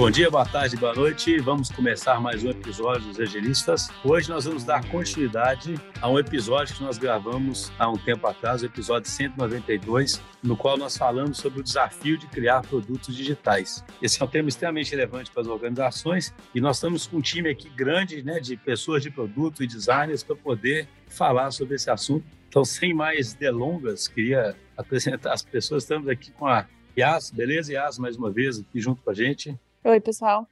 Bom dia, boa tarde, boa noite. Vamos começar mais um episódio dos Agilistas. Hoje nós vamos dar continuidade a um episódio que nós gravamos há um tempo atrás, o episódio 192, no qual nós falamos sobre o desafio de criar produtos digitais. Esse é um tema extremamente relevante para as organizações e nós estamos com um time aqui grande né, de pessoas de produto e designers para poder falar sobre esse assunto. Então, sem mais delongas, queria apresentar as pessoas. Estamos aqui com a Yas, beleza, Yas, mais uma vez aqui junto com a gente. Oi, pessoal.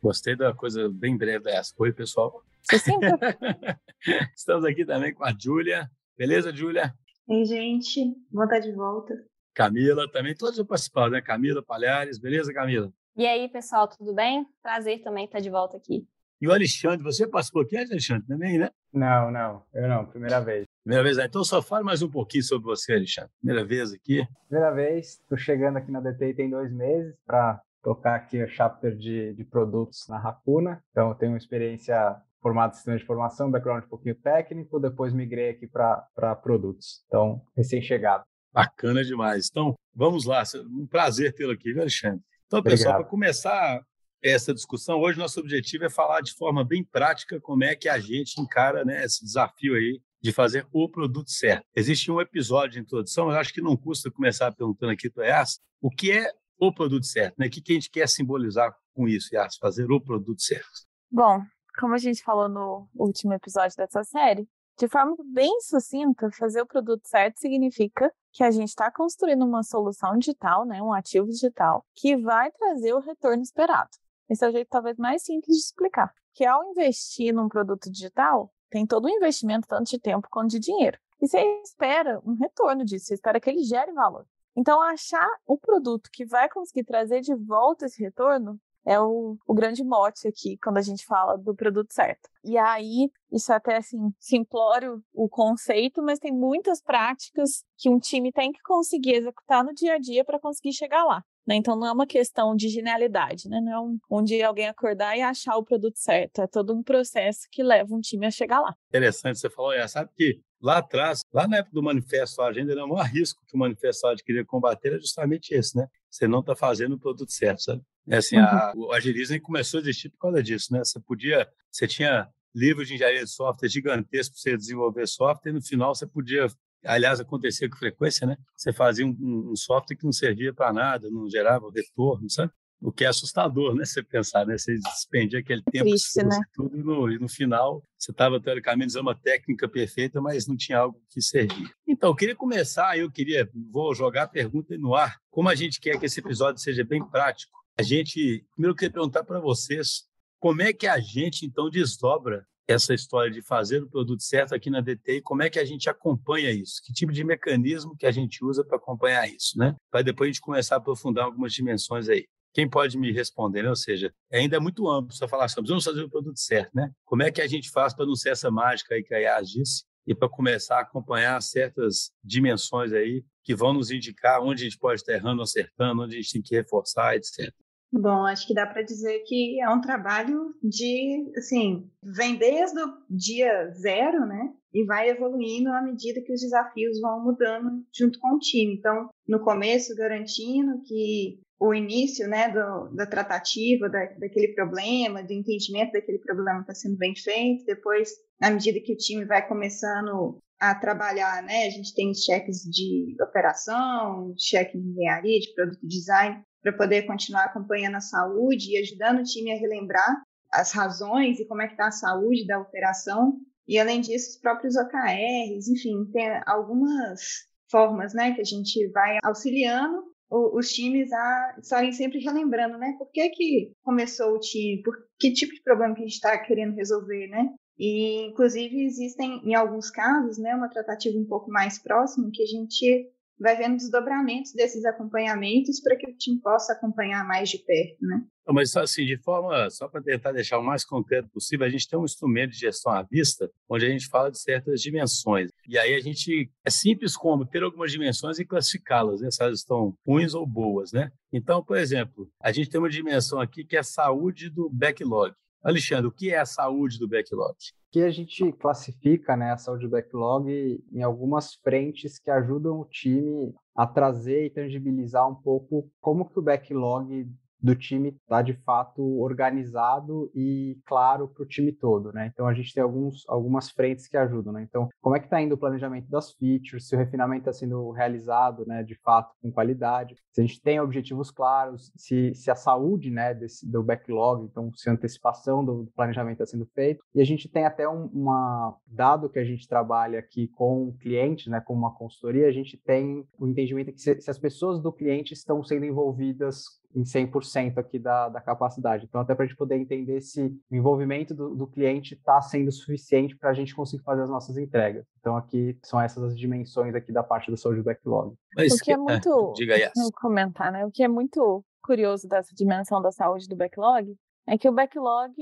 Gostei da coisa bem breve dessa. Oi, pessoal. Estamos aqui também com a Júlia. Beleza, Júlia? Oi, gente. Vou estar de volta. Camila também. Todos já participaram, né? Camila Palhares. Beleza, Camila? E aí, pessoal, tudo bem? Prazer também estar de volta aqui. E o Alexandre, você participou aqui, Alexandre, também, né? Não, não. Eu não. Primeira vez. Primeira vez. Então, só fale mais um pouquinho sobre você, Alexandre. Primeira vez aqui. Primeira vez. Estou chegando aqui na DTI tem dois meses para tocar aqui o chapter de, de produtos na Racuna. Então, eu tenho uma experiência formada em sistema de formação, background um pouquinho técnico, depois migrei aqui para produtos. Então, recém-chegado. Bacana demais. Então, vamos lá. Um prazer tê-lo aqui, viu, Alexandre? Então, pessoal, para começar essa discussão, hoje nosso objetivo é falar de forma bem prática como é que a gente encara né, esse desafio aí de fazer o produto certo. Existe um episódio de introdução, eu acho que não custa começar perguntando aqui para Yas, o que é o produto certo, né? O que, a gente quer simbolizar com isso, Yas? Fazer o produto certo. Bom, como a gente falou no último episódio dessa série, de forma bem sucinta, fazer o produto certo significa que a gente está construindo uma solução digital, né, um ativo digital, que vai trazer o retorno esperado. Esse é o jeito talvez mais simples de explicar. Que ao investir num produto digital, tem todo um investimento, tanto de tempo quanto de dinheiro. E você espera um retorno disso, você espera que ele gere valor. Então, achar o produto que vai conseguir trazer de volta esse retorno é o, o, grande mote aqui quando a gente fala do produto certo. E aí, isso é até assim, simplório o conceito, mas tem muitas práticas que um time tem que conseguir executar no dia a dia para conseguir chegar lá. Né? Então não é uma questão de genialidade, né? Não é um, um dia alguém acordar e achar o produto certo. É todo um processo que leva um time a chegar lá. Interessante, você falou, é, sabe que lá atrás, lá na época do Manifesto Agenda, era o maior risco que o Manifesto Agenda queria combater era justamente esse, né? Você não está fazendo o produto certo, sabe? É assim, uhum. a, o agilismo começou a existir por causa disso, né? Você podia, você tinha livros de engenharia de software gigantescos para você desenvolver software e no final você podia aliás, acontecia com frequência, né? Você fazia um, um software que não servia para nada, não gerava retorno, sabe? O que é assustador, né? Você pensar, né? Você despendia aquele tempo, Triste, né? tudo e no, e no final você estava teoricamente usando uma técnica perfeita, mas não tinha algo que servia. Então, eu queria começar, eu queria, vou jogar a pergunta no ar. Como a gente quer que esse episódio seja bem prático, a gente, primeiro eu queria perguntar para vocês, como é que a gente então desdobra essa história de fazer o produto certo aqui na DTI, como é que a gente acompanha isso? Que tipo de mecanismo que a gente usa para acompanhar isso, né? Para depois a gente começar a aprofundar algumas dimensões aí. Quem pode me responder, né? Ou seja, ainda é muito amplo só falar sobre vamos fazer o produto certo, né? Como é que a gente faz para não ser essa mágica aí que a Yas disse e para começar a acompanhar certas dimensões aí que vão nos indicar onde a gente pode estar errando acertando, onde a gente tem que reforçar, etc. Bom, acho que dá para dizer que é um trabalho de, assim, vem desde o dia zero, né? E vai evoluindo à medida que os desafios vão mudando junto com o time. Então, no começo, garantindo que o início, né, do, da tratativa da, daquele problema, do entendimento daquele problema está sendo bem feito. Depois, na medida que o time vai começando a trabalhar, né, a gente tem cheques de operação, cheque de engenharia, de produto design, para poder continuar acompanhando a saúde e ajudando o time a relembrar as razões e como é que está a saúde da operação. E, além disso, os próprios OKRs, enfim, tem algumas formas né, que a gente vai auxiliando os times a estarem sempre relembrando, né? Por que, que começou o time? Por que tipo de problema que a gente está querendo resolver, né? E, inclusive, existem, em alguns casos, né, uma tratativa um pouco mais próxima que a gente vai vendo desdobramentos desses acompanhamentos para que o time possa acompanhar mais de perto, né? Mas assim, de forma, só para tentar deixar o mais concreto possível, a gente tem um instrumento de gestão à vista, onde a gente fala de certas dimensões. E aí a gente, é simples como ter algumas dimensões e classificá-las, né? se elas estão ruins ou boas, né? Então, por exemplo, a gente tem uma dimensão aqui que é a saúde do backlog. Alexandre, o que é a saúde do backlog? que a gente classifica né, a saúde do backlog em algumas frentes que ajudam o time a trazer e tangibilizar um pouco como que o backlog do time estar tá, de fato organizado e claro para o time todo, né? Então a gente tem alguns, algumas frentes que ajudam, né? Então, como é que está indo o planejamento das features, se o refinamento está sendo realizado, né, de fato, com qualidade, se a gente tem objetivos claros, se, se a saúde, né, desse, do backlog, então se a antecipação do, do planejamento está sendo feito, e a gente tem até um uma, dado que a gente trabalha aqui com clientes, né, com uma consultoria, a gente tem o entendimento que se, se as pessoas do cliente estão sendo envolvidas em 100% aqui da, da capacidade. Então, até para a gente poder entender se o envolvimento do, do cliente está sendo suficiente para a gente conseguir fazer as nossas entregas. Então, aqui são essas as dimensões aqui da parte da saúde backlog. Mas, o que é muito... Diga aí. comentar, né? O que é muito curioso dessa dimensão da saúde do backlog é que o backlog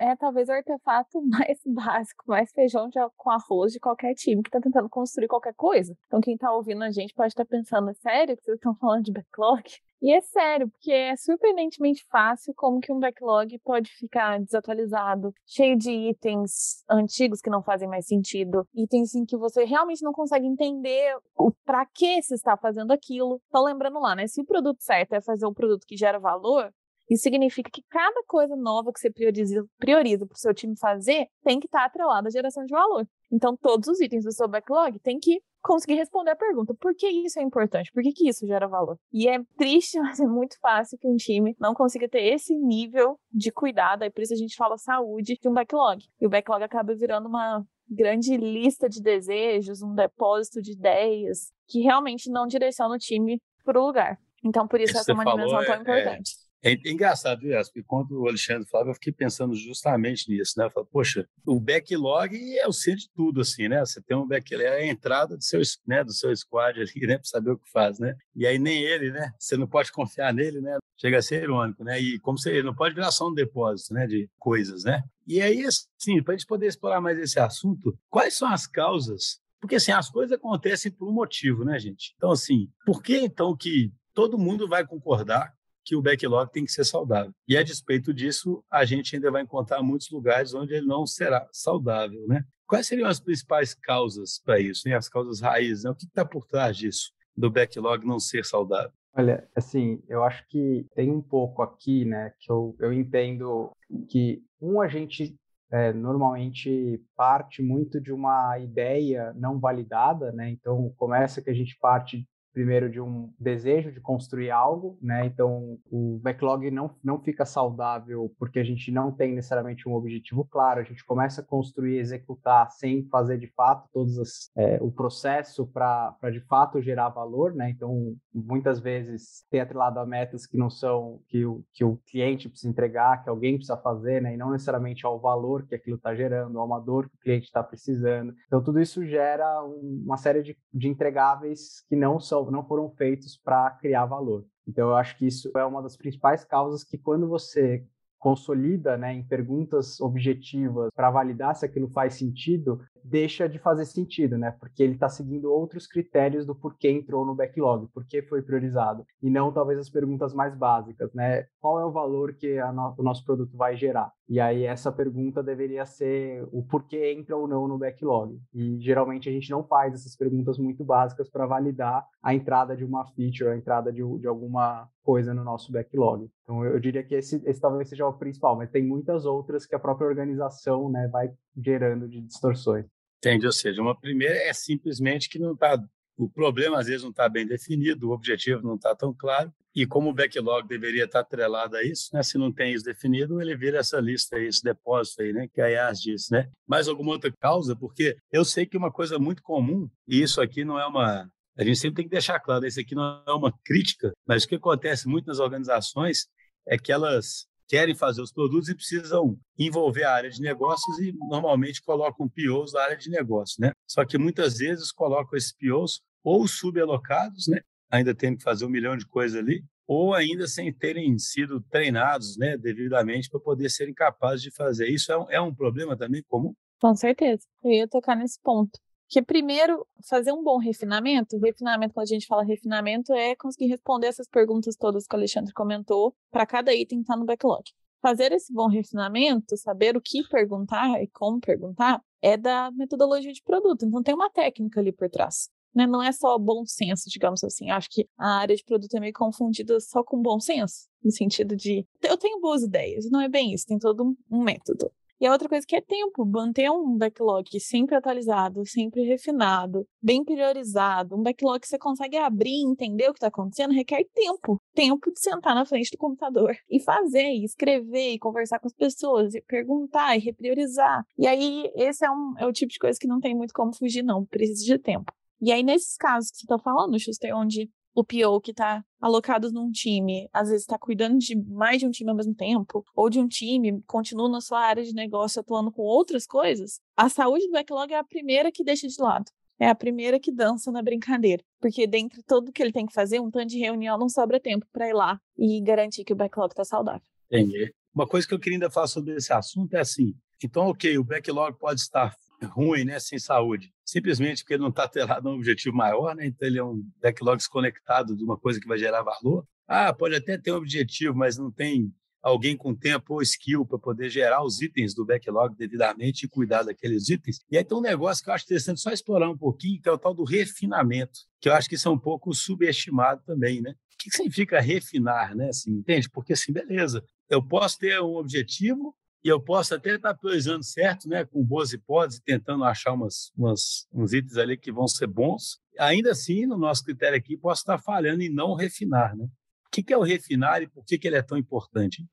é talvez o artefato mais básico, mais feijão de, com arroz de qualquer time que está tentando construir qualquer coisa. Então, quem está ouvindo a gente pode estar tá pensando, é sério que vocês estão falando de backlog? E é sério, porque é surpreendentemente fácil como que um backlog pode ficar desatualizado, cheio de itens antigos que não fazem mais sentido, itens em que você realmente não consegue entender o para que se está fazendo aquilo. Então lembrando lá, né, se o produto certo é fazer um produto que gera valor, isso significa que cada coisa nova que você prioriza, prioriza para o seu time fazer tem que estar tá atrelada à geração de valor. Então, todos os itens do seu backlog tem que conseguir responder a pergunta: por que isso é importante? Por que, que isso gera valor? E é triste, mas é muito fácil que um time não consiga ter esse nível de cuidado, e por isso a gente fala saúde de um backlog. E o backlog acaba virando uma grande lista de desejos, um depósito de ideias que realmente não direciona o time para o lugar. Então, por isso, isso essa é uma dimensão tão é, é importante. É é engraçado, Yas, porque quando o Alexandre falava, eu fiquei pensando justamente nisso, né? Eu poxa, o backlog é o centro de tudo, assim, né? Você tem um backlog, é a entrada do seu, né, do seu squad ali, né? Para saber o que faz, né? E aí nem ele, né? Você não pode confiar nele, né? Chega a ser irônico, né? E como você não pode virar só um depósito, né? De coisas, né? E aí, assim, para a gente poder explorar mais esse assunto, quais são as causas? Porque, assim, as coisas acontecem por um motivo, né, gente? Então, assim, por que então que todo mundo vai concordar que o backlog tem que ser saudável. E a despeito disso, a gente ainda vai encontrar muitos lugares onde ele não será saudável, né? Quais seriam as principais causas para isso, né? as causas raízes? Né? O que está por trás disso, do backlog não ser saudável? Olha, assim, eu acho que tem um pouco aqui, né, que eu, eu entendo que, um, a gente é, normalmente parte muito de uma ideia não validada, né? Então começa que a gente parte primeiro de um desejo de construir algo, né? Então o backlog não, não fica saudável porque a gente não tem necessariamente um objetivo claro, a gente começa a construir, executar sem fazer de fato todos as, é, o processo para de fato gerar valor, né? Então muitas vezes tem atrelado a metas que não são que o, que o cliente precisa entregar, que alguém precisa fazer, né? E não necessariamente ao valor que aquilo está gerando, ao dor que o cliente está precisando. Então tudo isso gera uma série de, de entregáveis que não são não foram feitos para criar valor. Então, eu acho que isso é uma das principais causas que, quando você consolida né, em perguntas objetivas para validar se aquilo faz sentido, deixa de fazer sentido, né? Porque ele está seguindo outros critérios do porquê entrou no backlog, por que foi priorizado, e não talvez as perguntas mais básicas, né? Qual é o valor que no, o nosso produto vai gerar? E aí essa pergunta deveria ser o porquê entra ou não no backlog. E geralmente a gente não faz essas perguntas muito básicas para validar a entrada de uma feature, a entrada de, de alguma coisa no nosso backlog. Então eu, eu diria que esse, esse talvez seja o principal, mas tem muitas outras que a própria organização né, vai gerando de distorções. Entende? Ou seja, uma primeira é simplesmente que não está. O problema às vezes não está bem definido, o objetivo não está tão claro, e como o backlog deveria estar tá atrelado a isso, né? se não tem isso definido, ele vira essa lista, esse depósito aí, né? que a IAS disse. Né? Mais alguma outra causa? Porque eu sei que uma coisa muito comum, e isso aqui não é uma. A gente sempre tem que deixar claro, isso aqui não é uma crítica, mas o que acontece muito nas organizações é que elas querem fazer os produtos e precisam envolver a área de negócios e normalmente colocam POs na área de negócio, né? Só que muitas vezes colocam esses POs ou subalocados, né? Ainda tendo que fazer um milhão de coisas ali, ou ainda sem terem sido treinados, né, devidamente para poder serem capazes de fazer. Isso é um, é um problema também comum? Com certeza. Eu ia tocar nesse ponto. Que primeiro, fazer um bom refinamento, refinamento, quando a gente fala refinamento, é conseguir responder essas perguntas todas que o Alexandre comentou para cada item que está no backlog. Fazer esse bom refinamento, saber o que perguntar e como perguntar, é da metodologia de produto. Então tem uma técnica ali por trás. né? Não é só bom senso, digamos assim. Acho que a área de produto é meio confundida só com bom senso, no sentido de eu tenho boas ideias, não é bem isso, tem todo um método. E a outra coisa que é tempo, manter um backlog sempre atualizado, sempre refinado, bem priorizado, um backlog que você consegue abrir e entender o que está acontecendo, requer tempo. Tempo de sentar na frente do computador e fazer, e escrever, e conversar com as pessoas, e perguntar, e repriorizar. E aí, esse é, um, é o tipo de coisa que não tem muito como fugir, não. Precisa de tempo. E aí, nesses casos que você está falando, Schuster, onde o PO que está alocado num time, às vezes está cuidando de mais de um time ao mesmo tempo, ou de um time, continua na sua área de negócio atuando com outras coisas, a saúde do backlog é a primeira que deixa de lado. É a primeira que dança na brincadeira. Porque dentre tudo que ele tem que fazer, um tanto de reunião não sobra tempo para ir lá e garantir que o backlog está saudável. Entendi. Uma coisa que eu queria ainda falar sobre esse assunto é assim: então, ok, o backlog pode estar ruim, né, sem saúde, simplesmente porque ele não está atrelado a um objetivo maior, né? Então ele é um backlog desconectado de uma coisa que vai gerar valor. Ah, pode até ter um objetivo, mas não tem alguém com tempo ou skill para poder gerar os itens do backlog devidamente e cuidar daqueles itens. E aí tem um negócio que eu acho interessante só explorar um pouquinho, que é o tal do refinamento, que eu acho que isso é um pouco subestimado também, né? O que significa refinar, né? Assim, entende? Porque assim, beleza, eu posso ter um objetivo, e eu posso até estar priorizando certo, né, com boas hipóteses, tentando achar umas, umas, uns itens ali que vão ser bons. Ainda assim, no nosso critério aqui, posso estar falhando em não refinar. Né? O que é o refinar e por que ele é tão importante?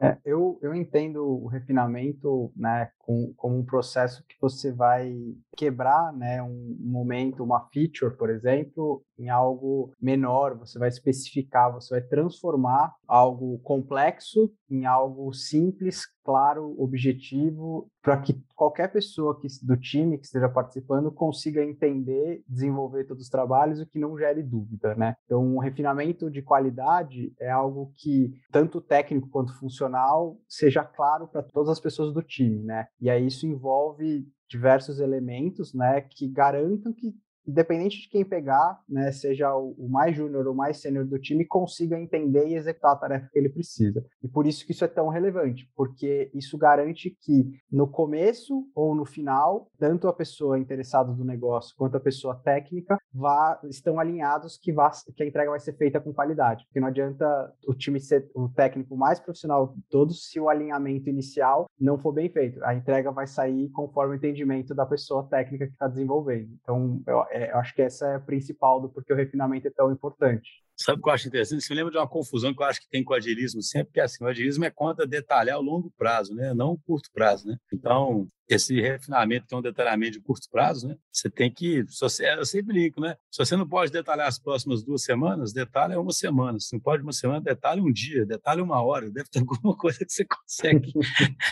É, eu, eu entendo o refinamento né, com, como um processo que você vai quebrar né, um momento, uma feature, por exemplo, em algo menor, você vai especificar, você vai transformar algo complexo em algo simples, claro, objetivo, para que qualquer pessoa que, do time que esteja participando consiga entender, desenvolver todos os trabalhos e que não gere dúvida, né? Então, um refinamento de qualidade é algo que tanto técnico quanto funcional seja claro para todas as pessoas do time, né? E aí isso envolve diversos elementos, né, que garantam que independente de quem pegar, né, seja o, mais júnior ou mais sênior do time, consiga entender e executar a tarefa que ele precisa. E por isso que isso é tão relevante, porque isso garante que no começo ou no final, tanto a pessoa interessada do negócio quanto a pessoa técnica vá, estão alinhados que, vá, que a entrega vai ser feita com qualidade. Porque não adianta o time ser o técnico mais profissional de todos se o alinhamento inicial não for bem feito. A entrega vai sair conforme o entendimento da pessoa técnica que está desenvolvendo. Então, eu, é, acho que essa é a principal do porquê o refinamento é tão importante. Sabe o que eu acho interessante? Você me lembra de uma confusão que eu acho que tem com o agilismo sempre, que é assim, o agilismo é conta detalhar o longo prazo, né? não o curto prazo. Né? Então, esse refinamento que é um detalhamento de curto prazo, né? Você tem que, você, eu sempre brinco, né? Se você não pode detalhar as próximas duas semanas, detalhe uma semana. Se não pode uma semana, detalhe um dia, detalhe uma hora. Deve ter alguma coisa que você consegue.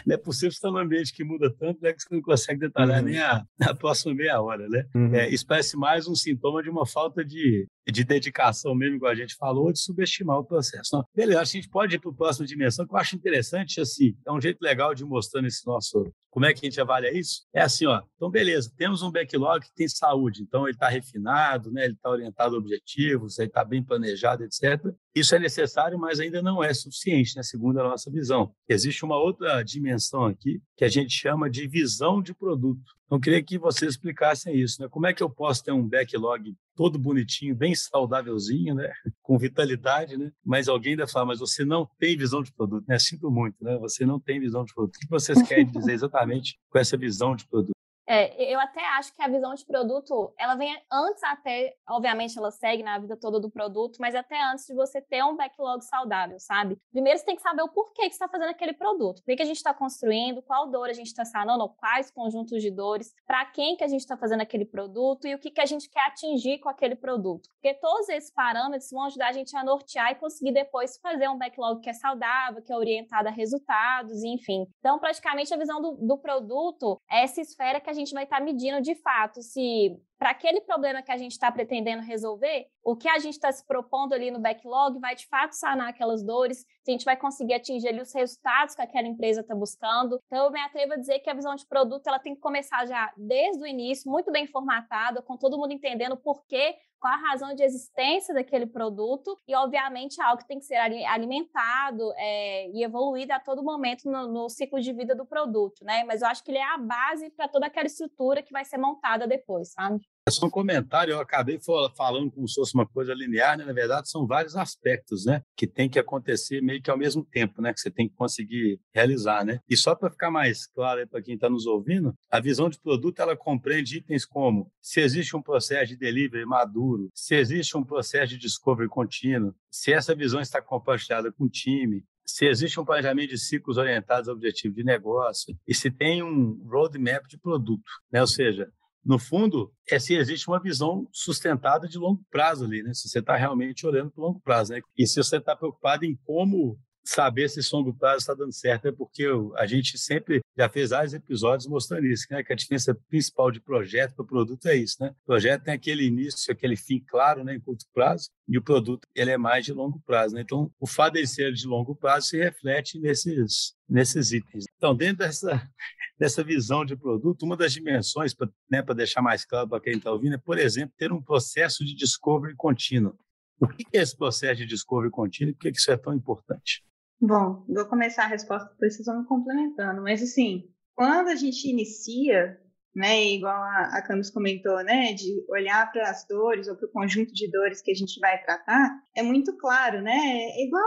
não é possível estar num ambiente que muda tanto, né? Que você não consegue detalhar uhum. nem a, a próxima meia hora, né? Uhum. É, isso parece mais um sintoma de uma falta de, de dedicação mesmo, igual a gente falou, de subestimar o processo. Não, beleza, a gente pode ir para a próxima dimensão, que eu acho interessante, assim, é um jeito legal de mostrar nesse nosso como é que a gente avalia isso? É assim, ó. Então, beleza, temos um backlog que tem saúde, então ele está refinado, né? ele está orientado a objetivos, ele está bem planejado, etc. Isso é necessário, mas ainda não é suficiente, né? segundo a nossa visão. Existe uma outra dimensão aqui que a gente chama de visão de produto. Então, queria que vocês explicassem isso. Né? Como é que eu posso ter um backlog todo bonitinho, bem saudávelzinho, né? com vitalidade, né? mas alguém ainda fala, mas você não tem visão de produto. Né? Sinto muito, né? você não tem visão de produto. O que vocês querem dizer exatamente com essa visão de produto? É, eu até acho que a visão de produto, ela vem antes até, obviamente ela segue na vida toda do produto, mas até antes de você ter um backlog saudável, sabe? Primeiro você tem que saber o porquê que está fazendo aquele produto, por que, que a gente está construindo, qual dor a gente está sanando, quais conjuntos de dores, para quem que a gente está fazendo aquele produto e o que, que a gente quer atingir com aquele produto. Porque todos esses parâmetros vão ajudar a gente a nortear e conseguir depois fazer um backlog que é saudável, que é orientado a resultados, enfim. Então, praticamente a visão do, do produto é essa esfera que a gente vai estar tá medindo de fato se para aquele problema que a gente está pretendendo resolver, o que a gente está se propondo ali no backlog vai de fato sanar aquelas dores, se a gente vai conseguir atingir ali os resultados que aquela empresa está buscando. Então, eu me atrevo a dizer que a visão de produto ela tem que começar já desde o início, muito bem formatada, com todo mundo entendendo o porquê, qual a razão de existência daquele produto e, obviamente, algo que tem que ser alimentado é, e evoluído a todo momento no, no ciclo de vida do produto, né? Mas eu acho que ele é a base para toda aquela estrutura que vai ser montada depois, sabe? É só um comentário, eu acabei falando como se fosse uma coisa linear, né? na verdade são vários aspectos, né, que tem que acontecer meio que ao mesmo tempo, né, que você tem que conseguir realizar, né. E só para ficar mais claro para quem está nos ouvindo, a visão de produto ela compreende itens como se existe um processo de delivery maduro, se existe um processo de discovery contínuo, se essa visão está compartilhada com o time, se existe um planejamento de ciclos orientados ao objetivo de negócio e se tem um roadmap de produto, né? ou seja, no fundo, é se existe uma visão sustentada de longo prazo ali, né? Se você está realmente olhando para o longo prazo, né? E se você está preocupado em como saber se esse longo prazo está dando certo, é porque a gente sempre já fez vários episódios mostrando isso, né? Que a diferença principal de projeto para produto é isso, né? O projeto tem aquele início, aquele fim claro, né? Em curto prazo, e o produto ele é mais de longo prazo, né? Então, o fato de ser de longo prazo se reflete nesses nesses itens. Então, dentro dessa dessa visão de produto, uma das dimensões, para né, deixar mais claro para quem está ouvindo, é, por exemplo, ter um processo de discovery contínuo. O que é esse processo de discovery contínuo e por que isso é tão importante? Bom, vou começar a resposta, depois vocês vão me complementando. Mas, assim, quando a gente inicia, né, igual a, a Camis comentou, né, de olhar para as dores ou para o conjunto de dores que a gente vai tratar, é muito claro, né? É igual,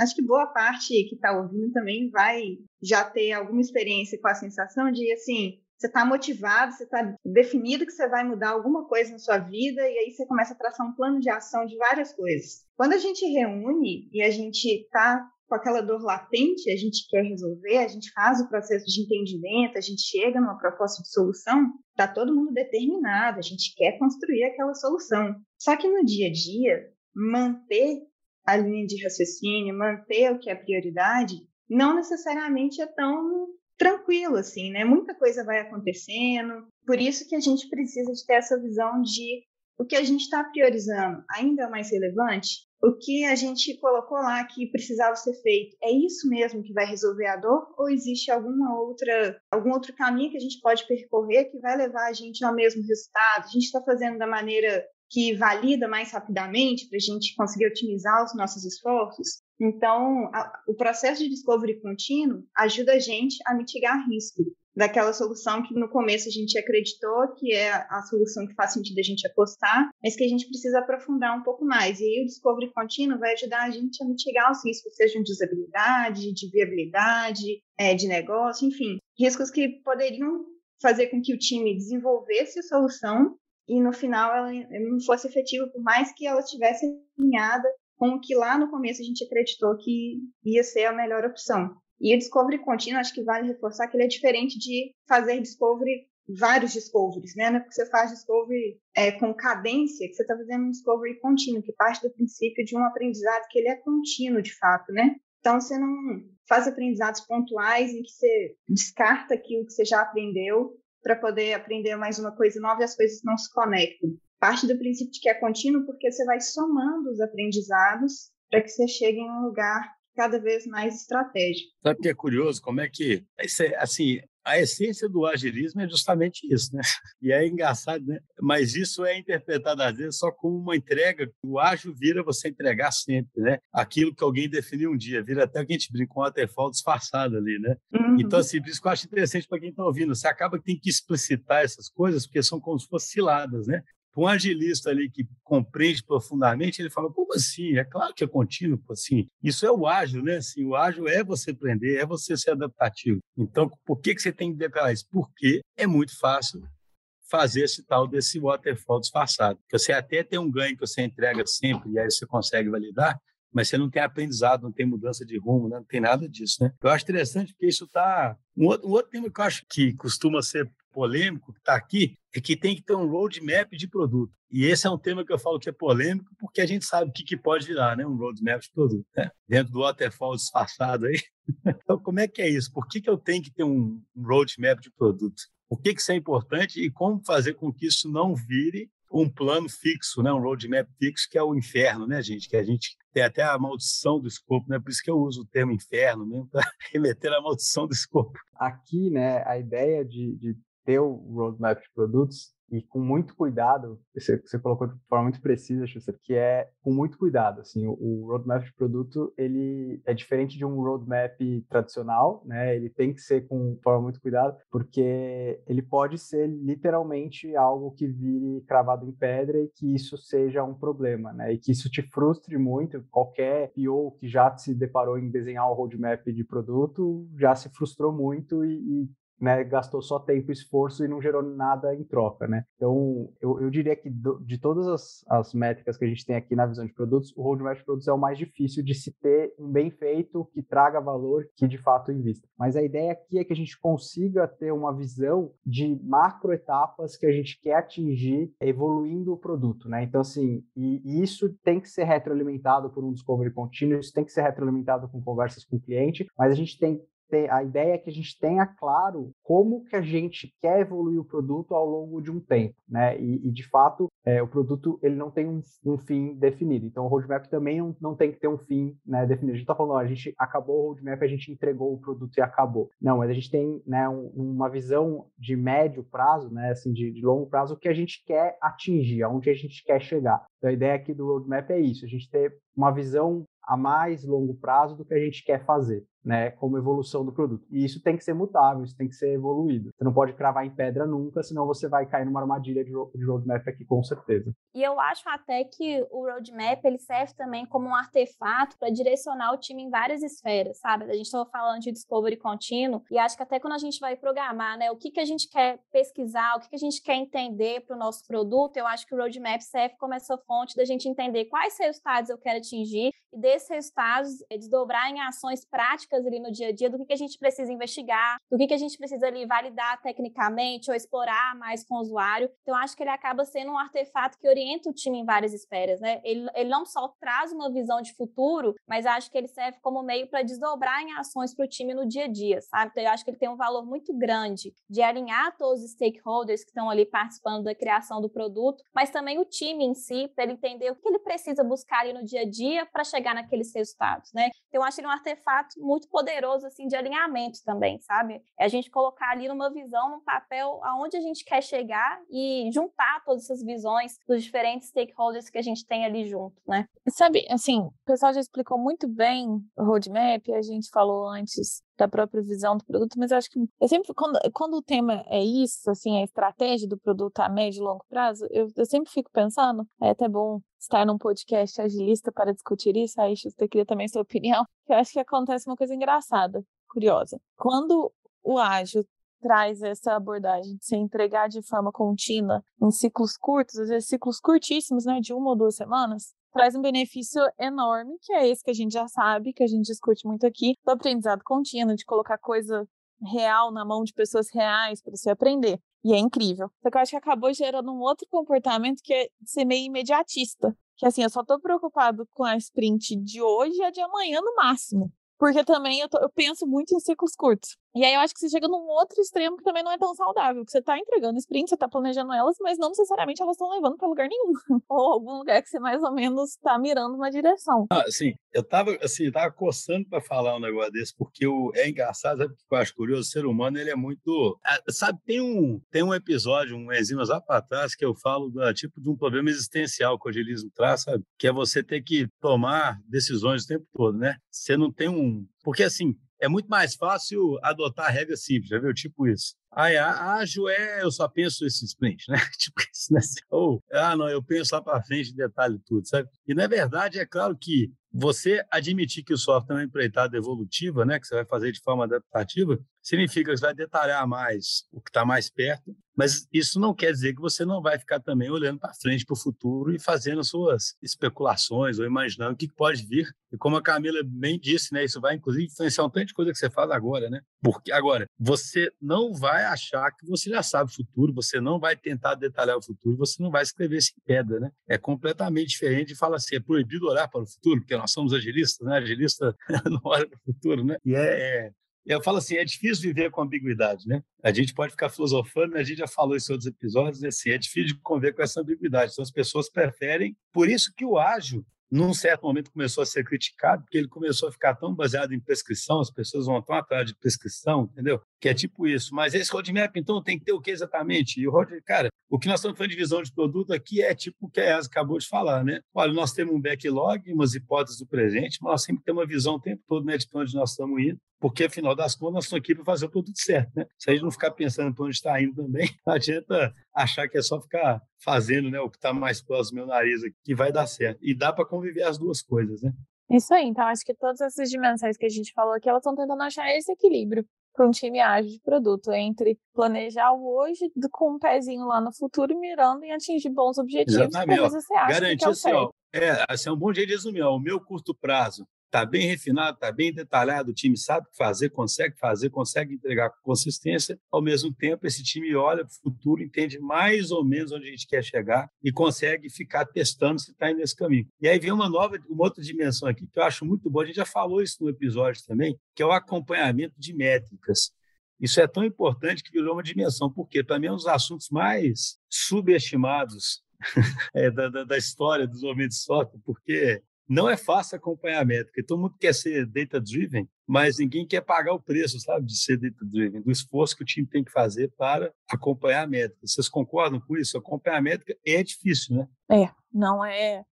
acho que boa parte que está ouvindo também vai já ter alguma experiência com a sensação de, assim, você está motivado, você está definido que você vai mudar alguma coisa na sua vida e aí você começa a traçar um plano de ação de várias coisas. Quando a gente reúne e a gente está com aquela dor latente, a gente quer resolver, a gente faz o processo de entendimento, a gente chega numa proposta de solução, está todo mundo determinado, a gente quer construir aquela solução. Só que no dia a dia, manter a linha de raciocínio, manter o que é prioridade, não necessariamente é tão tranquilo assim, né? Muita coisa vai acontecendo, por isso que a gente precisa de ter essa visão de o que a gente está priorizando ainda mais relevante? O que a gente colocou lá que precisava ser feito é isso mesmo que vai resolver a dor? Ou existe alguma outra, algum outro caminho que a gente pode percorrer que vai levar a gente ao mesmo resultado? A gente está fazendo da maneira que valida mais rapidamente para a gente conseguir otimizar os nossos esforços? Então, a, o processo de discovery contínuo ajuda a gente a mitigar risco daquela solução que no começo a gente acreditou que é a solução que faz sentido a gente apostar, mas que a gente precisa aprofundar um pouco mais. E aí o Discovery contínuo vai ajudar a gente a mitigar os riscos, sejam de usabilidade, de viabilidade, é, de negócio, enfim, riscos que poderiam fazer com que o time desenvolvesse a solução e no final ela não fosse efetiva, por mais que ela estivesse alinhada com o que lá no começo a gente acreditou que ia ser a melhor opção. E o discovery contínuo, acho que vale reforçar que ele é diferente de fazer discovery, vários discoveries, né? É porque você faz discovery é, com cadência que você está fazendo um discovery contínuo, que parte do princípio de um aprendizado que ele é contínuo, de fato, né? Então, você não faz aprendizados pontuais em que você descarta aquilo que você já aprendeu para poder aprender mais uma coisa nova e as coisas não se conectam. Parte do princípio de que é contínuo porque você vai somando os aprendizados para que você chegue em um lugar cada vez mais estratégico. Sabe o que é curioso? Como é que, é, assim, a essência do agilismo é justamente isso, né? E é engraçado, né? Mas isso é interpretado às vezes só como uma entrega. O ágil vira você entregar sempre, né? Aquilo que alguém definiu um dia, vira até o que a gente brinca com um waterfall disfarçado ali, né? Uhum. Então, assim, por isso que eu acho interessante para quem está ouvindo. Você acaba que tem que explicitar essas coisas, porque são como se fossem ciladas, né? Um agilista ali que compreende profundamente, ele fala, como assim? É claro que é contínuo, assim. Isso é o ágil, né? Assim, o ágil é você aprender, é você ser adaptativo. Então, por que, que você tem que declarar isso? Porque é muito fácil fazer esse tal desse waterfall disfarçado. Que você até tem um ganho que você entrega sempre e aí você consegue validar, mas você não tem aprendizado, não tem mudança de rumo, né? não tem nada disso, né? Eu acho interessante porque isso está... Um outro, um outro tema que eu acho que costuma ser polêmico que está aqui é que tem que ter um roadmap de produto. E esse é um tema que eu falo que é polêmico, porque a gente sabe o que, que pode virar, né? Um roadmap de produto, né? Dentro do waterfall disfarçado aí. então, como é que é isso? Por que, que eu tenho que ter um roadmap de produto? Por que, que isso é importante e como fazer com que isso não vire um plano fixo, né? um roadmap fixo, que é o inferno, né, gente? Que a gente tem até a maldição do escopo, né? Por isso que eu uso o termo inferno mesmo, para remeter à maldição do escopo. Aqui, né, a ideia de, de ter o roadmap de produtos e com muito cuidado, você, você colocou de forma muito precisa, que é com muito cuidado, assim, o, o, roadmap de produto, ele é diferente de um roadmap tradicional, né, ele tem que ser com forma muito cuidado, porque ele pode ser literalmente algo que vire cravado em pedra e que isso seja um problema, né, e que isso te frustre muito, qualquer PO que já se deparou em desenhar o roadmap de produto já se frustrou muito e, e né, gastou só tempo e esforço e não gerou nada em troca, né? Então, eu, eu diria que do, de todas as, as, métricas que a gente tem aqui na visão de produtos, o roadmap de produtos é o mais difícil de se ter um bem feito, que traga valor, que de fato invista. Mas a ideia aqui é que a gente consiga ter uma visão de macro etapas que a gente quer atingir evoluindo o produto, né? Então, assim, e, e isso tem que ser retroalimentado por um discovery contínuo, isso tem que ser retroalimentado com conversas com o cliente, mas a gente tem a ideia é que a gente tenha claro como que a gente quer evoluir o produto ao longo de um tempo, né? E, e de fato, é, o produto ele não tem um, um, fim definido. Então, o roadmap também não, não tem que ter um fim né, definido. A gente está falando, ó, a gente acabou o roadmap, a gente entregou o produto e acabou. Não, mas a gente tem né, um, uma visão de médio prazo, né, assim, de, de longo prazo, que a gente quer atingir, aonde a gente quer chegar. Então, a ideia aqui do roadmap é isso, a gente ter uma visão a mais longo prazo do que a gente quer fazer, né, como evolução do produto. E isso tem que ser mutável, isso tem que ser evoluído. Você não pode cravar em pedra nunca, senão você vai cair numa armadilha de, roadmap aqui com certeza. E eu acho até que o roadmap ele serve também como um artefato para direcionar o time em várias esferas, sabe? A gente estava falando de discovery contínuo e acho que até quando a gente vai programar, né, o que que a gente quer pesquisar, o que que a gente quer entender para o nosso produto, eu acho que o roadmap serve como essa fonte da gente entender quais resultados eu quero atingir e desses resultados é, desdobrar em ações práticas ali no dia a dia do que, que a gente precisa investigar, do que, que a gente precisa ali validar tecnicamente ou explorar mais com o usuário. Então, acho que ele acaba sendo um artefato que orienta o time em várias esferas, né? Ele, ele não só traz uma visão de futuro, mas acho que ele serve como meio para desdobrar em ações para o time no dia a dia, sabe? Então, eu acho que ele tem um valor muito grande de alinhar todos os stakeholders que estão ali participando da criação do produto, mas também o time em si, para ele entender o que ele precisa buscar ali no dia a dia para chegar chegar naqueles resultados, né? Então, eu acho ele um artefato muito poderoso, assim, de alinhamento também, sabe? É a gente colocar ali numa visão, num papel, aonde a gente quer chegar e juntar todas essas visões dos diferentes stakeholders que a gente tem ali junto, né? Sabe, assim, o pessoal já explicou muito bem o roadmap, a gente falou antes da própria visão do produto, mas acho que eu sempre, quando, quando o tema é isso, assim, a estratégia do produto a médio e longo prazo, eu, eu sempre fico pensando, é até bom estar num podcast agilista para discutir isso, aí eu queria também sua opinião, que eu acho que acontece uma coisa engraçada, curiosa. Quando o ágil traz essa abordagem de se entregar de forma contínua em ciclos curtos, às vezes ciclos curtíssimos, né, de uma ou duas semanas, traz um benefício enorme, que é esse que a gente já sabe, que a gente discute muito aqui, do aprendizado contínuo, de colocar coisa real na mão de pessoas reais para você aprender. E é incrível. Só que eu acho que acabou gerando um outro comportamento que é ser meio imediatista. Que assim, eu só tô preocupado com a sprint de hoje e a de amanhã no máximo. Porque também eu, tô, eu penso muito em ciclos curtos. E aí eu acho que você chega num outro extremo que também não é tão saudável, que você tá entregando sprint, você tá planejando elas, mas não necessariamente elas estão levando para lugar nenhum. Ou algum lugar que você mais ou menos tá mirando uma direção. Ah, sim. Eu tava, assim, tava coçando para falar um negócio desse, porque é engraçado, sabe o que eu acho curioso? O ser humano, ele é muito... Ah, sabe, tem um, tem um episódio, um enzimas lá para trás, que eu falo da, tipo de um problema existencial que o agilismo traz, sabe? Que é você ter que tomar decisões o tempo todo, né? Você não tem um... Porque, assim, é muito mais fácil adotar regra simples, já viu? Tipo isso. Ah, ágil é, eu só penso esse sprint, né? Tipo isso, né? Ou, ah, não, eu penso lá para frente detalhe tudo, sabe? E, na verdade, é claro que você admitir que o software é uma empreitada evolutiva, né, que você vai fazer de forma adaptativa, significa que você vai detalhar mais o que está mais perto, mas isso não quer dizer que você não vai ficar também olhando para frente, para o futuro e fazendo suas especulações ou imaginando o que pode vir. E como a Camila bem disse, né, isso vai inclusive influenciar um tanto de coisa que você faz agora, né? Porque agora você não vai achar que você já sabe o futuro, você não vai tentar detalhar o futuro, você não vai escrever isso em pedra, né? É completamente diferente de falar assim, é proibido olhar para o futuro, porque nós somos agilistas, né? Agilista não olha para o futuro, né? E é, é eu falo assim, é difícil viver com ambiguidade, né? A gente pode ficar filosofando, a gente já falou isso em outros episódios, né? assim, é difícil de conviver com essa ambiguidade. Então, as pessoas preferem, por isso que o ágil, num certo momento, começou a ser criticado, porque ele começou a ficar tão baseado em prescrição, as pessoas vão tão atrás de prescrição, entendeu? Que é tipo isso. Mas esse roadmap, então, tem que ter o que exatamente? E o road, cara, o que nós estamos falando de visão de produto aqui é tipo o que a Esa acabou de falar, né? Olha, nós temos um backlog, umas hipóteses do presente, mas nós sempre temos uma visão o tempo todo né, de onde nós estamos indo, porque, afinal das contas, nós estamos aqui para fazer o produto certo, né? Se a gente não ficar pensando para onde está indo também, não adianta achar que é só ficar fazendo né, o que está mais próximo do meu nariz aqui, que vai dar certo. E dá para conviver as duas coisas, né? Isso aí, então acho que todas essas dimensões que a gente falou aqui, elas estão tentando achar esse equilíbrio para um time ágil de produto, entre planejar o hoje com um pezinho lá no futuro e mirando em atingir bons objetivos. Exatamente. Garantir é, assim, é, assim, é um bom jeito de resumir. Ó, o meu curto prazo está bem refinado, está bem detalhado, o time sabe o que fazer, consegue fazer, consegue entregar com consistência. Ao mesmo tempo, esse time olha para o futuro, entende mais ou menos onde a gente quer chegar e consegue ficar testando se está indo nesse caminho. E aí vem uma nova, uma outra dimensão aqui que eu acho muito boa. A gente já falou isso no episódio também, que é o acompanhamento de métricas. Isso é tão importante que virou uma dimensão, porque para mim é um dos assuntos mais subestimados é, da, da, da, história dos momentos de software, porque não é fácil acompanhar a métrica. Todo mundo quer ser data-driven, mas ninguém quer pagar o preço, sabe, de ser data-driven, do esforço que o time tem que fazer para acompanhar a métrica. Vocês concordam com isso? Acompanhar a métrica é difícil, né? É, não é,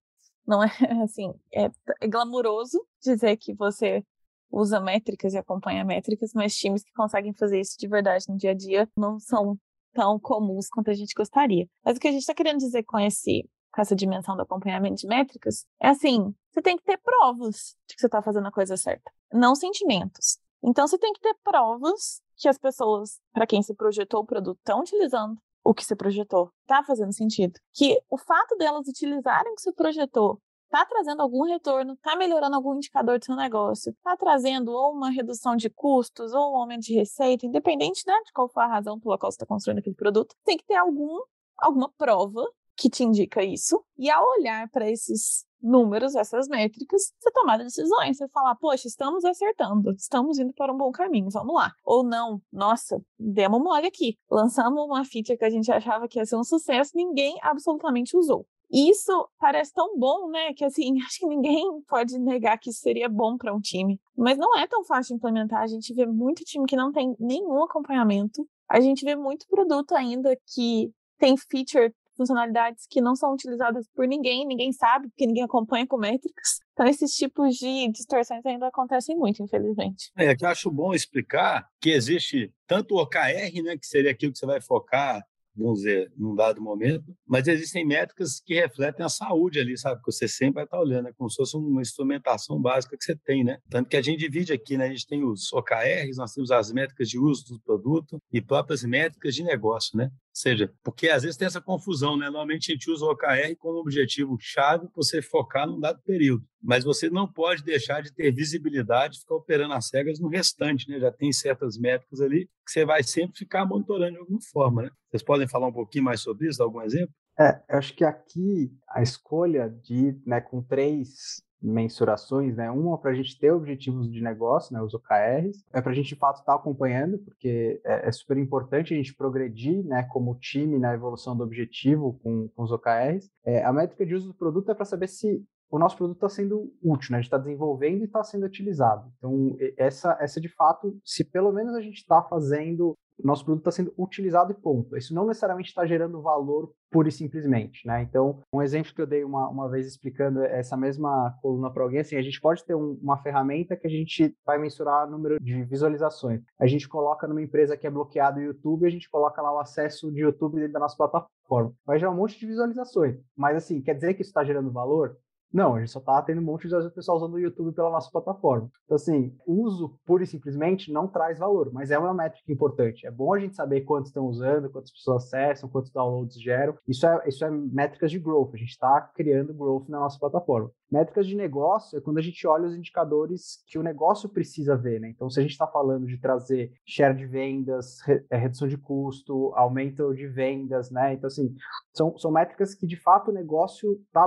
não é assim, é, é glamuroso dizer que você usa métricas e acompanha métricas, mas times que conseguem fazer isso de verdade no dia a dia não são tão comuns quanto a gente gostaria. Mas o que a gente está querendo dizer com esse com essa dimensão do acompanhamento de métricas, é assim, você tem que ter provas de que você está fazendo a coisa certa, não sentimentos. Então, você tem que ter provas que as pessoas, para quem se projetou o produto, estão utilizando o que você projetou, está fazendo sentido. Que o fato delas utilizarem o que você projetou está trazendo algum retorno, está melhorando algum indicador do seu negócio, está trazendo ou uma redução de custos ou um aumento de receita, independente né, de qual for a razão pela qual você está construindo aquele produto, tem que ter algum, alguma prova que te indica isso. E ao olhar para esses números, essas métricas, você tomar decisões. Você falar, poxa, estamos acertando, estamos indo para um bom caminho, vamos lá. Ou não, nossa, demos mole aqui. Lançamos uma feature que a gente achava que ia ser um sucesso, ninguém absolutamente usou. E isso parece tão bom, né? Que assim, acho que ninguém pode negar que isso seria bom para um time. Mas não é tão fácil implementar. A gente vê muito time que não tem nenhum acompanhamento. A gente vê muito produto ainda que tem feature funcionalidades que não são utilizadas por ninguém, ninguém sabe, porque ninguém acompanha com métricas. Então, esses tipos de distorções ainda acontecem muito, infelizmente. É que eu acho bom explicar que existe tanto o OKR, né, que seria aquilo que você vai focar vamos dizer, num dado momento, mas existem métricas que refletem a saúde ali, sabe? Que você sempre vai estar olhando, é como se fosse uma instrumentação básica que você tem, né? Tanto que a gente divide aqui, né? A gente tem os OKRs, nós temos as métricas de uso do produto e próprias métricas de negócio, né? Seja, porque às vezes tem essa confusão, né? Normalmente a gente usa o OKR como objetivo-chave para você focar num dado período, mas você não pode deixar de ter visibilidade, ficar operando as cegas no restante, né? Já tem certas métricas ali que você vai sempre ficar monitorando de alguma forma, né? Vocês podem falar um pouquinho mais sobre isso, dar algum exemplo? É, eu acho que aqui a escolha de, né, com três mensurações, né? Uma para a gente ter objetivos de negócio, né? Os OKRs, é para a gente de fato estar tá acompanhando, porque é, é, super importante a gente progredir, né? Como time na evolução do objetivo com, com os OKRs. É, a métrica de uso do produto é para saber se o nosso produto está sendo útil, né? A gente está desenvolvendo e está sendo utilizado. Então, essa, essa de fato, se pelo menos a gente está fazendo nosso produto está sendo utilizado e ponto. Isso não necessariamente está gerando valor pura e simplesmente, né? Então, um exemplo que eu dei uma, uma vez explicando essa mesma coluna para alguém, assim, a gente pode ter um, uma ferramenta que a gente vai mensurar o número de visualizações. A gente coloca numa empresa que é bloqueada o YouTube, a gente coloca lá o acesso de YouTube dentro da nossa plataforma. Vai gerar um monte de visualizações. Mas, assim, quer dizer que isso está gerando valor? Não, a gente só está tendo um monte de pessoal usando o YouTube pela nossa plataforma. Então, assim, uso pura e simplesmente não traz valor, mas é uma métrica importante. É bom a gente saber quantos estão usando, quantas pessoas acessam, quantos downloads geram. Isso é, isso é métricas de growth. A gente está criando growth na nossa plataforma. Métricas de negócio é quando a gente olha os indicadores que o negócio precisa ver, né? Então, se a gente está falando de trazer share de vendas, re, é, redução de custo, aumento de vendas, né? Então, assim, são, são métricas que de fato o negócio está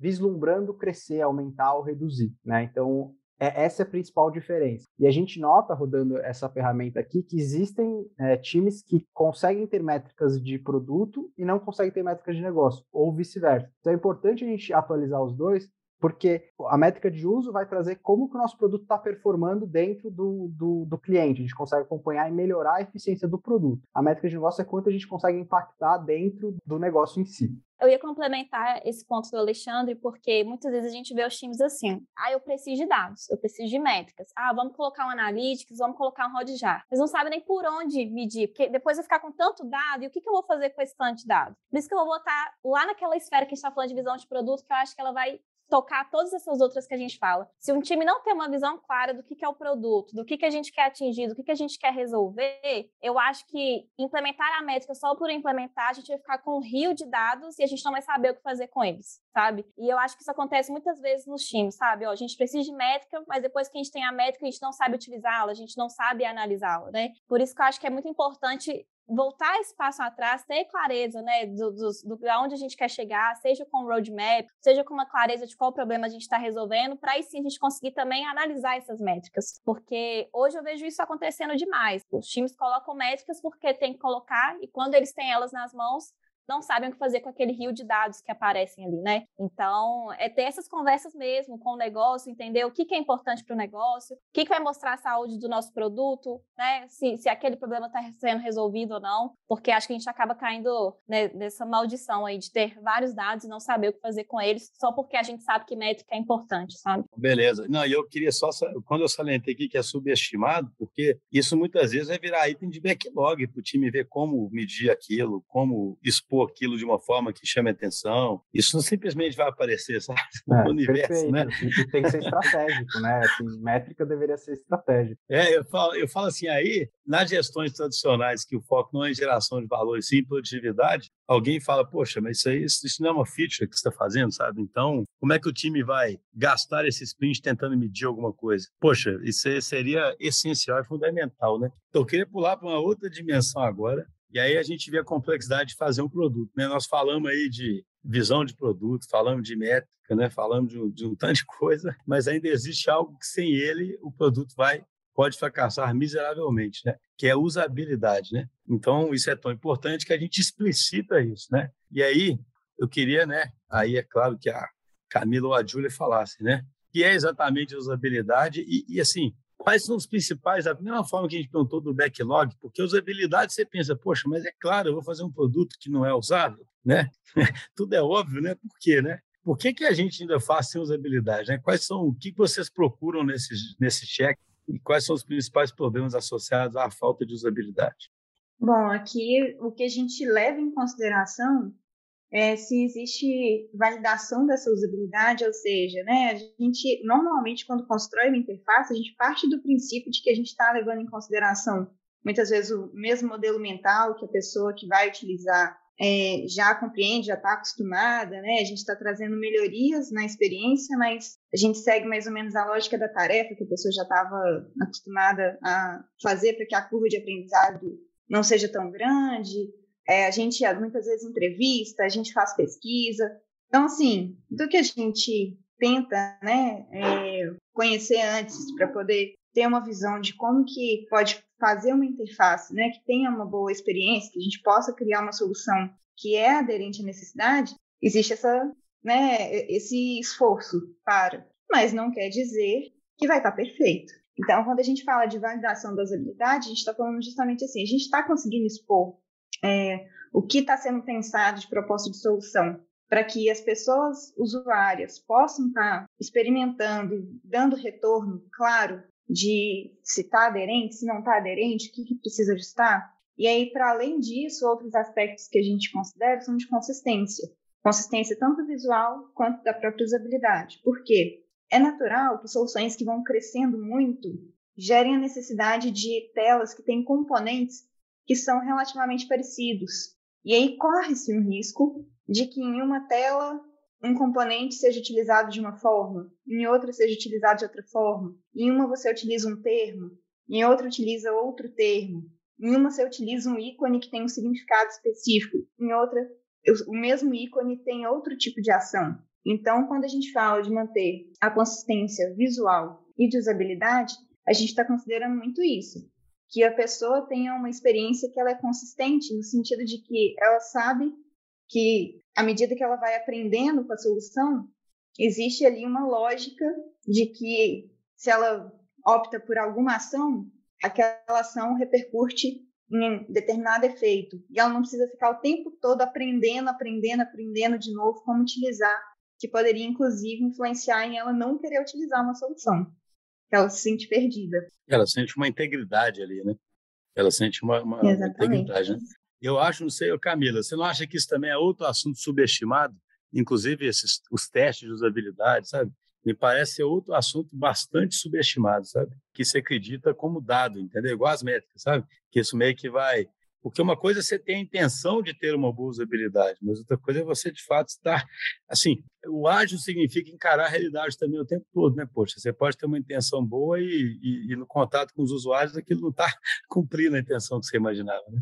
vislumbrando crescer, aumentar ou reduzir, né? Então, é, essa é a principal diferença. E a gente nota, rodando essa ferramenta aqui, que existem é, times que conseguem ter métricas de produto e não conseguem ter métricas de negócio, ou vice-versa. Então é importante a gente atualizar os dois porque a métrica de uso vai trazer como que o nosso produto está performando dentro do, do, do, cliente. A gente consegue acompanhar e melhorar a eficiência do produto. A métrica de negócio é quanto a gente consegue impactar dentro do negócio em si. Eu ia complementar esse ponto do Alexandre, porque muitas vezes a gente vê os times assim: ah, eu preciso de dados, eu preciso de métricas. Ah, vamos colocar um Analytics, vamos colocar um Hotjar. Mas não sabem nem por onde medir, porque depois vai ficar com tanto dado, e o que, que eu vou fazer com esse tanto de dado? Por isso que eu vou botar lá naquela esfera que a gente está falando de visão de produto, que eu acho que ela vai tocar todas essas outras que a gente fala. Se um time não tem uma visão clara do que, é o produto, do que, que a gente quer atingir, do que, que a gente quer resolver, eu acho que implementar a métrica só por implementar, a gente vai ficar com um rio de dados e a gente não vai saber o que fazer com eles, sabe? E eu acho que isso acontece muitas vezes nos times, sabe? Ó, a gente precisa de métrica, mas depois que a gente tem a métrica, a gente não sabe utilizá-la, a gente não sabe analisá-la, né? Por isso que eu acho que é muito importante voltar esse passo atrás, ter clareza, né, do, do, do onde a gente quer chegar, seja com roadmap, seja com uma clareza de qual problema a gente está resolvendo, para aí sim a gente conseguir também analisar essas métricas. Porque hoje eu vejo isso acontecendo demais. Os times colocam métricas porque tem que colocar, e quando eles têm elas nas mãos, não sabem o que fazer com aquele rio de dados que aparecem ali, né? Então, é ter essas conversas mesmo com o negócio, entender o que, que é importante para o negócio, o que, que vai mostrar a saúde do nosso produto, né? Se, se aquele problema está sendo resolvido ou não, porque acho que a gente acaba caindo né, nessa maldição aí de ter vários dados e não saber o que fazer com eles, só porque a gente sabe que métrica é importante, sabe? Beleza. Não, eu queria só, quando eu salientei aqui que é subestimado, porque isso muitas vezes vai virar item de backlog para o time ver como medir aquilo, como expor aquilo de uma forma que chame atenção. Isso não simplesmente vai aparecer, sabe? É, no universo, perfeito. né? Tem que ser estratégico, né? Assim, métrica deveria ser estratégica. É, eu falo, eu falo assim, aí, nas gestões tradicionais, que o foco não é em geração de valor, sim em produtividade, alguém fala, poxa, mas isso aí, isso não é uma feature que você está fazendo, sabe? Então, como é que o time vai gastar esse sprint tentando medir alguma coisa? Poxa, isso seria essencial e fundamental, né? Então, eu queria pular para uma outra dimensão agora, e aí a gente vê a complexidade de fazer um produto. Né? Nós falamos aí de visão de produto, falamos de métrica, né? falamos de um, de um tanto de coisa, mas ainda existe algo que sem ele o produto vai pode fracassar miseravelmente, né? que é a usabilidade. Né? Então, isso é tão importante que a gente explicita isso. Né? E aí, eu queria, né? aí é claro que a Camila ou a Júlia falassem, né? que é exatamente a usabilidade e, e assim, quais são os principais, da mesma forma que a gente perguntou do backlog, porque usabilidade você pensa, poxa, mas é claro, eu vou fazer um produto que não é usável, né? Tudo é óbvio, né? Por quê, né? Por que, que a gente ainda faz sem usabilidade? Né? Quais são, o que vocês procuram nesse, nesse check e quais são os principais problemas associados à falta de usabilidade? Bom, aqui o que a gente leva em consideração é, se existe validação dessa usabilidade, ou seja, né, a gente normalmente quando constrói uma interface, a gente parte do princípio de que a gente está levando em consideração muitas vezes o mesmo modelo mental que a pessoa que vai utilizar é, já compreende, já está acostumada, né? A gente está trazendo melhorias na experiência, mas a gente segue mais ou menos a lógica da tarefa que a pessoa já estava acostumada a fazer para que a curva de aprendizado não seja tão grande. É, a gente muitas vezes entrevista, a gente faz pesquisa. Então, assim, do que a gente tenta né, é, conhecer antes para poder ter uma visão de como que pode fazer uma interface né, que tenha uma boa experiência, que a gente possa criar uma solução que é aderente à necessidade, existe essa, né, esse esforço para, mas não quer dizer que vai estar perfeito. Então, quando a gente fala de validação das habilidades, a gente está falando justamente assim, a gente está conseguindo expor é, o que está sendo pensado de proposta de solução para que as pessoas usuárias possam estar tá experimentando e dando retorno claro de se está aderente, se não está aderente, o que, que precisa ajustar. E aí, para além disso, outros aspectos que a gente considera são de consistência. Consistência tanto visual quanto da própria usabilidade. Por quê? É natural que soluções que vão crescendo muito gerem a necessidade de telas que têm componentes que são relativamente parecidos. E aí corre-se um risco de que em uma tela um componente seja utilizado de uma forma, em outra seja utilizado de outra forma. Em uma você utiliza um termo, em outra utiliza outro termo. Em uma você utiliza um ícone que tem um significado específico, em outra o mesmo ícone tem outro tipo de ação. Então, quando a gente fala de manter a consistência visual e de usabilidade, a gente está considerando muito isso que a pessoa tenha uma experiência que ela é consistente, no sentido de que ela sabe que, à medida que ela vai aprendendo com a solução, existe ali uma lógica de que se ela opta por alguma ação, aquela ação repercute em determinado efeito. E ela não precisa ficar o tempo todo aprendendo, aprendendo, aprendendo de novo como utilizar, que poderia, inclusive, influenciar em ela não querer utilizar uma solução. Que ela se sente perdida. Ela sente uma integridade ali, né? Ela sente uma, uma, integridade, né? Eu acho, não sei, Camila, você não acha que isso também é outro assunto subestimado? Inclusive esses, os testes de usabilidade, sabe? me parece ser outro assunto bastante subestimado, sabe? Que se acredita como dado, entendeu? Igual as métricas, sabe? Que isso meio que vai. Porque uma coisa é você ter a intenção de ter uma boa usabilidade, mas outra coisa é você, de fato, estar. Assim, o ágil significa encarar a realidade também o tempo todo, né? Poxa, você pode ter uma intenção boa e, e, e no contato com os usuários aquilo não está cumprindo a intenção que você imaginava, né?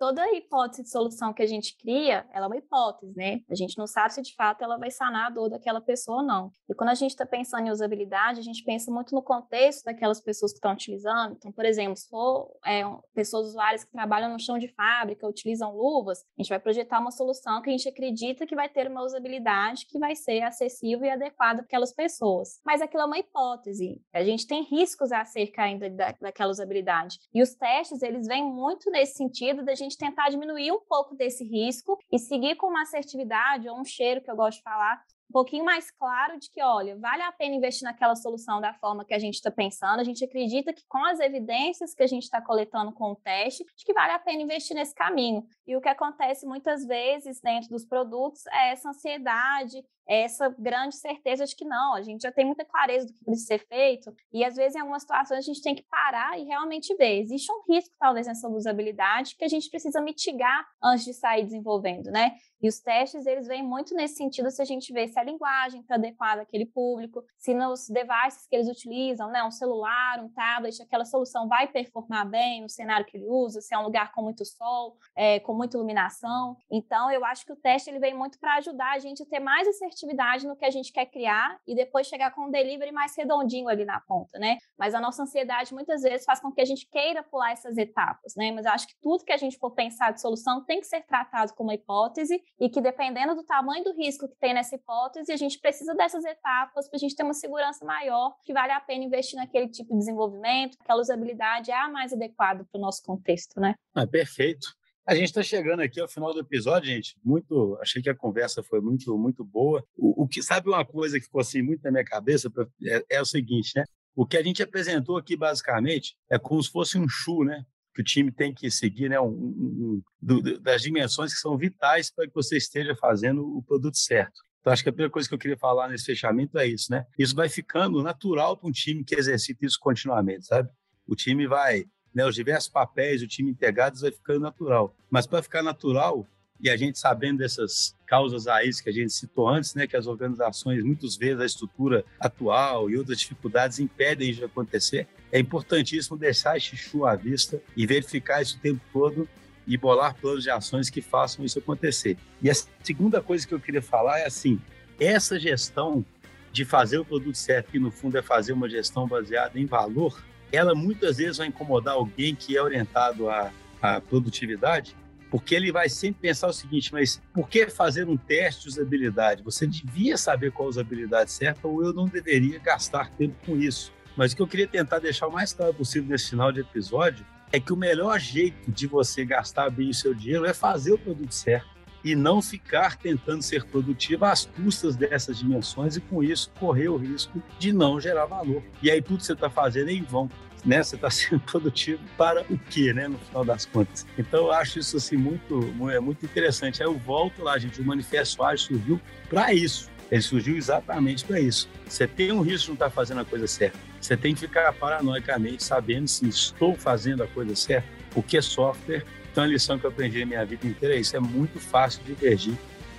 Toda hipótese de solução que a gente cria, ela é uma hipótese, né? A gente não sabe se de fato ela vai sanar a dor daquela pessoa ou não. E quando a gente está pensando em usabilidade, a gente pensa muito no contexto daquelas pessoas que estão utilizando. Então, por exemplo, se for é, pessoas usuárias que trabalham no chão de fábrica, utilizam luvas, a gente vai projetar uma solução que a gente acredita que vai ter uma usabilidade que vai ser acessível e adequada para aquelas pessoas. Mas aquilo é uma hipótese. A gente tem riscos acerca ainda da, daquela usabilidade. E os testes, eles vêm muito nesse sentido da gente gente tentar diminuir um pouco desse risco e seguir com uma assertividade ou um cheiro que eu gosto de falar, um pouquinho mais claro de que, olha, vale a pena investir naquela solução da forma que a gente está pensando. A gente acredita que com as evidências que a gente está coletando com o teste, de que vale a pena investir nesse caminho. E o que acontece muitas vezes dentro dos produtos é essa ansiedade, essa grande certeza de que não, a gente já tem muita clareza do que precisa ser feito, e às vezes em algumas situações a gente tem que parar e realmente ver. Existe um risco, talvez, nessa usabilidade que a gente precisa mitigar antes de sair desenvolvendo, né? E os testes, eles vêm muito nesse sentido se a gente vê se a linguagem está adequada àquele público, se nos devices que eles utilizam, né, um celular, um tablet, aquela solução vai performar bem no cenário que ele usa, se é um lugar com muito sol, é, com muita iluminação. Então, eu acho que o teste ele vem muito para ajudar a gente a ter mais assertividade no que a gente quer criar e depois chegar com um delivery mais redondinho ali na ponta, né? Mas a nossa ansiedade muitas vezes faz com que a gente queira pular essas etapas, né? Mas eu acho que tudo que a gente for pensar de solução tem que ser tratado como uma hipótese e que dependendo do tamanho do risco que tem nessa hipótese, a gente precisa dessas etapas para a gente ter uma segurança maior, que vale a pena investir naquele tipo de desenvolvimento, aquela usabilidade é a mais adequada para o nosso contexto, né? Ah, perfeito. A gente está chegando aqui ao final do episódio, gente. Muito, achei que a conversa foi muito, muito boa. O, o que sabe uma coisa que ficou assim muito na minha cabeça é, é, o seguinte, né? O que a gente apresentou aqui basicamente é como se fosse um chu, né? que o time tem que seguir, né, um, um, um, das dimensões que são vitais para que você esteja fazendo o produto certo. Então, acho que a primeira coisa que eu queria falar nesse fechamento é isso, né? Isso vai ficando natural para um time que exercita isso continuamente, sabe? O time vai, né, os diversos papéis, o time integrado, vai ficando natural. Mas para ficar natural, e a gente sabendo dessas causas raízes que a gente citou antes, né, que as organizações, muitas vezes, a estrutura atual e outras dificuldades impedem de acontecer, é importantíssimo deixar esse chu à vista e verificar isso o tempo todo e bolar planos de ações que façam isso acontecer. E a segunda coisa que eu queria falar é assim, essa gestão de fazer o produto certo, que no fundo é fazer uma gestão baseada em valor, ela muitas vezes vai incomodar alguém que é orientado à, à produtividade, porque ele vai sempre pensar o seguinte, mas por que fazer um teste de usabilidade? Você devia saber qual a usabilidade certa ou eu não deveria gastar tempo com isso. Mas o que eu queria tentar deixar o mais claro possível nesse final de episódio é que o melhor jeito de você gastar bem o seu dinheiro é fazer o produto certo e não ficar tentando ser produtivo às custas dessas dimensões e com isso correr o risco de não gerar valor. E aí tudo que você está fazendo é em vão né? Você está sendo produtivo para o quê, né? No final das contas. Então, eu acho isso assim muito, é muito interessante. Aí eu volto lá, gente. O Manifesto Ágil surgiu para isso. Ele surgiu exatamente para isso. Você tem um risco de não estar tá fazendo a coisa certa. Você tem que ficar paranoicamente sabendo se estou fazendo a coisa certa, o que é software. Então, a lição que eu aprendi na minha vida inteira é isso. É muito fácil divergir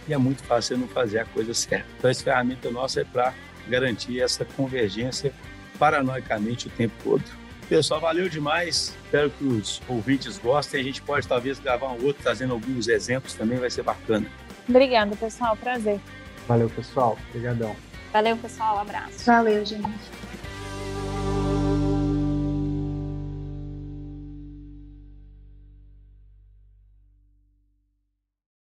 e é muito fácil você não fazer a coisa certa. Então, essa ferramenta nossa é para garantir essa convergência paranoicamente o tempo todo. Pessoal, valeu demais. Espero que os ouvintes gostem. A gente pode talvez gravar um outro trazendo alguns exemplos também, vai ser bacana. Obrigada, pessoal. Prazer. Valeu, pessoal. Obrigadão. Valeu, pessoal. Um abraço. Valeu, gente.